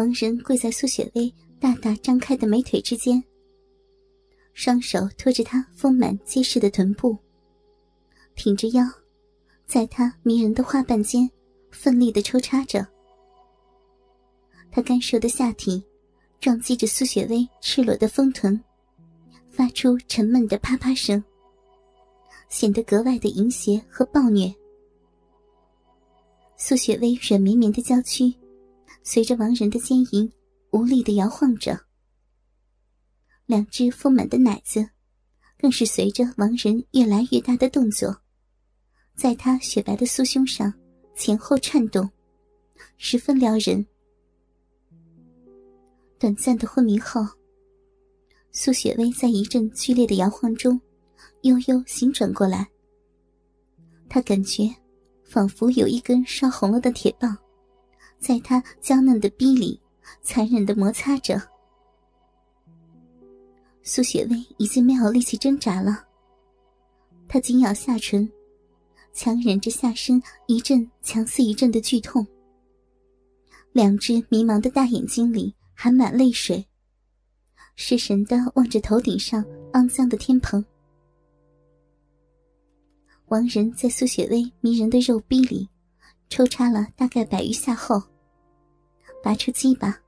王仁跪在苏雪薇大大张开的美腿之间，双手托着她丰满结实的臀部，挺着腰，在她迷人的花瓣间奋力的抽插着。他干瘦的下体撞击着苏雪薇赤裸的丰臀，发出沉闷的啪啪声，显得格外的淫邪和暴虐。苏雪薇软绵绵的娇躯。随着王仁的坚淫，无力的摇晃着。两只丰满的奶子，更是随着王仁越来越大的动作，在他雪白的酥胸上前后颤动，十分撩人。短暂的昏迷后，苏雪薇在一阵剧烈的摇晃中，悠悠醒转过来。她感觉，仿佛有一根烧红了的铁棒。在他娇嫩的逼里，残忍的摩擦着。苏雪薇已经没有力气挣扎了，她紧咬下唇，强忍着下身一阵强似一阵的剧痛。两只迷茫的大眼睛里含满泪水，失神的望着头顶上肮脏的天棚。王仁在苏雪薇迷人的肉逼里。抽插了大概百余下后，拔出鸡巴，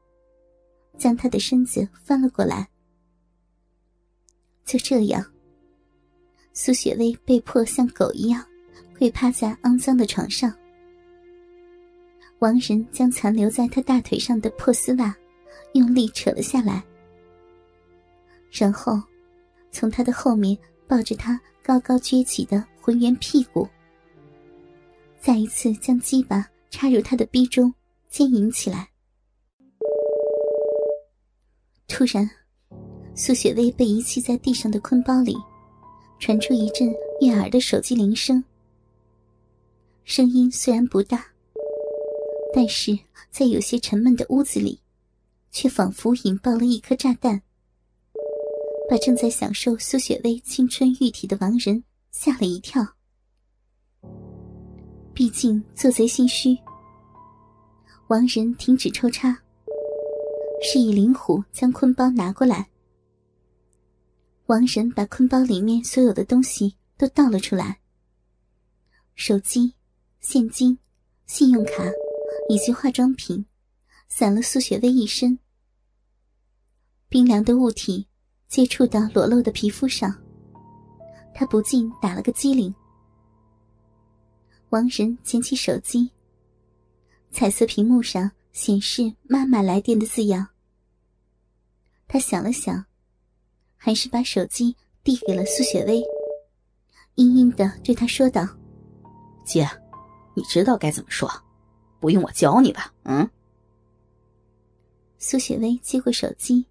将他的身子翻了过来。就这样，苏雪薇被迫像狗一样跪趴在肮脏的床上。王仁将残留在他大腿上的破丝袜用力扯了下来，然后从他的后面抱着他高高撅起的浑圆屁股。再一次将鸡巴插入他的逼中，奸淫起来。突然，苏雪薇被遗弃在地上的坤包里，传出一阵悦耳的手机铃声。声音虽然不大，但是在有些沉闷的屋子里，却仿佛引爆了一颗炸弹，把正在享受苏雪薇青春玉体的王仁吓了一跳。毕竟做贼心虚，王仁停止抽插，示意灵虎将坤包拿过来。王仁把坤包里面所有的东西都倒了出来：手机、现金、信用卡以及化妆品，散了苏雪薇一身。冰凉的物体接触到裸露的皮肤上，他不禁打了个激灵。王仁捡起手机，彩色屏幕上显示“妈妈来电”的字样。他想了想，还是把手机递给了苏雪薇，阴阴的对她说道：“姐，你知道该怎么说，不用我教你吧？”嗯。苏雪薇接过手机，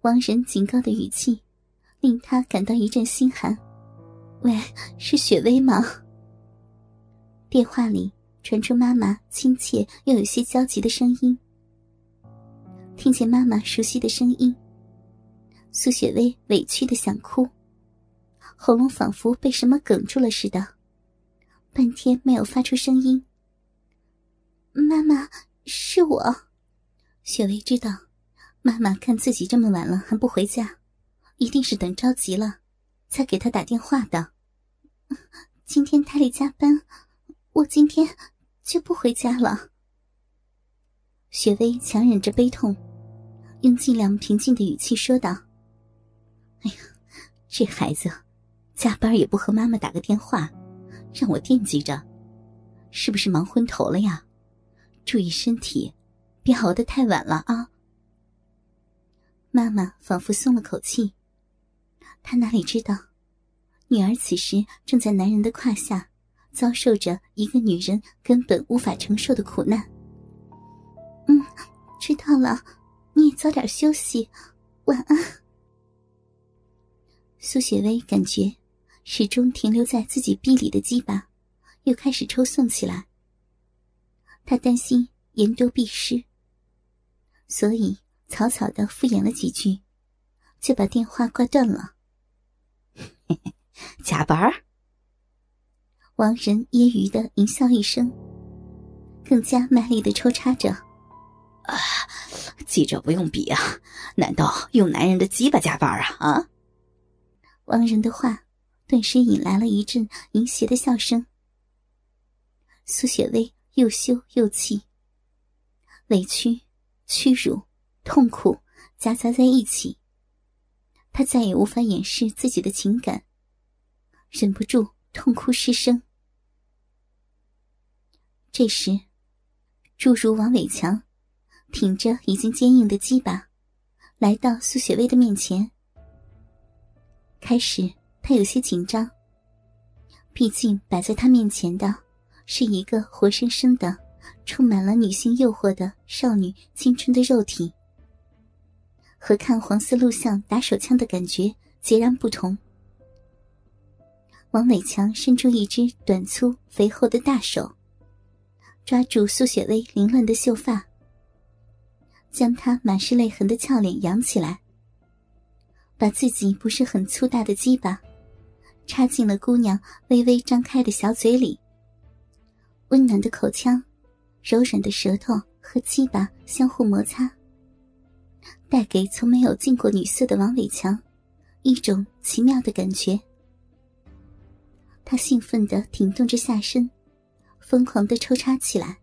王仁警告的语气令她感到一阵心寒。“喂，是雪薇吗？”电话里传出妈妈亲切又有些焦急的声音。听见妈妈熟悉的声音，苏雪薇委屈的想哭，喉咙仿佛被什么哽住了似的，半天没有发出声音。妈妈，是我。雪薇知道，妈妈看自己这么晚了还不回家，一定是等着急了，才给她打电话的。今天台里加班。我今天就不回家了。雪薇强忍着悲痛，用尽量平静的语气说道：“哎呀，这孩子，加班也不和妈妈打个电话，让我惦记着，是不是忙昏头了呀？注意身体，别熬得太晚了啊。”妈妈仿佛松了口气，她哪里知道，女儿此时正在男人的胯下。遭受着一个女人根本无法承受的苦难。嗯，知道了，你也早点休息，晚安。苏雪薇感觉始终停留在自己臂里的鸡巴又开始抽送起来，她担心言多必失，所以草草的敷衍了几句，就把电话挂断了。嘿嘿加班儿王仁揶揄的淫笑一声，更加卖力的抽插着。啊，记者不用比啊，难道用男人的鸡巴加班啊？啊！王仁的话顿时引来了一阵淫邪的笑声。苏雪薇又羞又气，委屈、屈辱、痛苦夹杂在一起，她再也无法掩饰自己的情感，忍不住痛哭失声。这时，诸如王伟强挺着已经坚硬的鸡巴，来到苏雪薇的面前。开始，他有些紧张，毕竟摆在他面前的是一个活生生的、充满了女性诱惑的少女青春的肉体，和看黄色录像打手枪的感觉截然不同。王伟强伸出一只短粗肥厚的大手。抓住苏雪薇凌乱的秀发，将她满是泪痕的俏脸扬起来，把自己不是很粗大的鸡巴插进了姑娘微微张开的小嘴里。温暖的口腔，柔软的舌头和鸡巴相互摩擦，带给从没有进过女色的王伟强一种奇妙的感觉。他兴奋地挺动着下身。疯狂的抽插起来，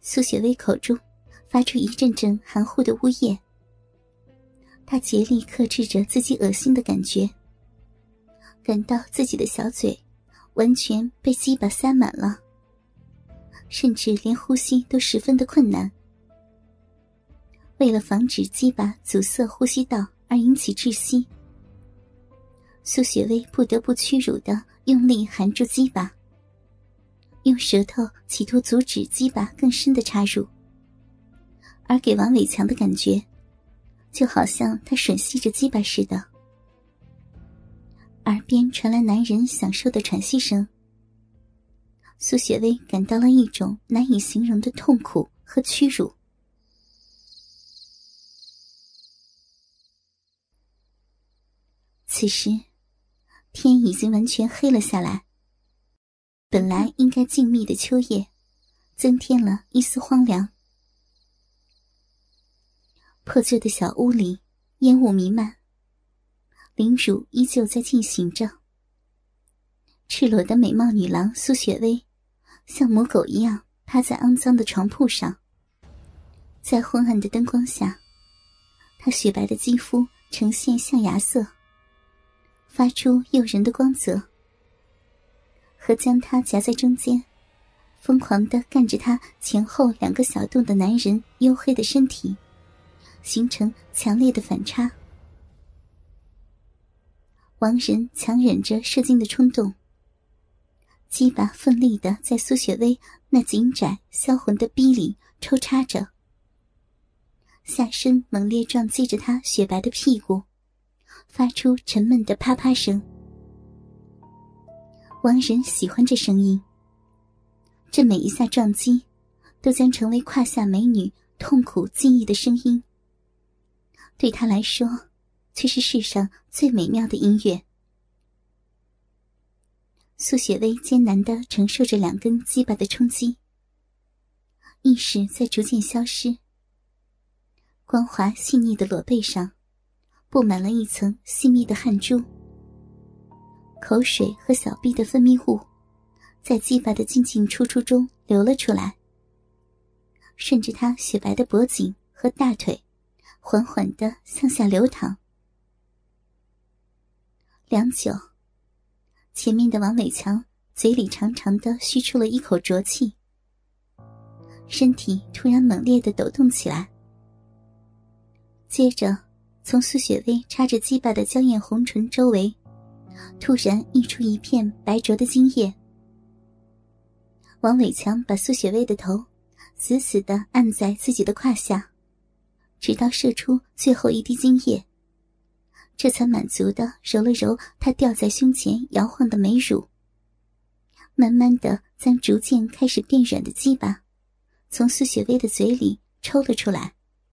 苏雪薇口中发出一阵阵含糊的呜咽。她竭力克制着自己恶心的感觉，感到自己的小嘴完全被鸡巴塞满了，甚至连呼吸都十分的困难。为了防止鸡巴阻塞呼吸道而引起窒息。苏雪薇不得不屈辱的用力含住鸡巴，用舌头企图阻止鸡巴更深的插入，而给王伟强的感觉，就好像他吮吸着鸡巴似的。耳边传来男人享受的喘息声，苏雪薇感到了一种难以形容的痛苦和屈辱。此时。天已经完全黑了下来。本来应该静谧的秋夜，增添了一丝荒凉。破旧的小屋里，烟雾弥漫。凌辱依旧在进行着。赤裸的美貌女郎苏雪薇，像母狗一样趴在肮脏的床铺上。在昏暗的灯光下，她雪白的肌肤呈现象牙色。发出诱人的光泽，和将他夹在中间，疯狂的干着他前后两个小洞的男人黝黑的身体，形成强烈的反差。王仁强忍着射精的冲动，鸡巴奋力的在苏雪薇那紧窄销魂的逼里抽插着，下身猛烈撞击着她雪白的屁股。发出沉闷的啪啪声。王仁喜欢这声音。这每一下撞击，都将成为胯下美女痛苦记忆的声音。对他来说，却是世上最美妙的音乐。苏雪薇艰难的承受着两根鸡巴的冲击，意识在逐渐消失。光滑细腻的裸背上。布满了一层细密的汗珠，口水和小臂的分泌物，在鸡巴的进进出出中流了出来，顺着他雪白的脖颈和大腿，缓缓的向下流淌。良久，前面的王伟强嘴里长长的吁出了一口浊气，身体突然猛烈的抖动起来，接着。从苏雪薇插着鸡巴的娇艳红唇周围，突然溢出一片白灼的精液。王伟强把苏雪薇的头死死的按在自己的胯下，直到射出最后一滴精液，这才满足的揉了揉她吊在胸前摇晃的美乳，慢慢的将逐渐开始变软的鸡巴从苏雪薇的嘴里抽了出来。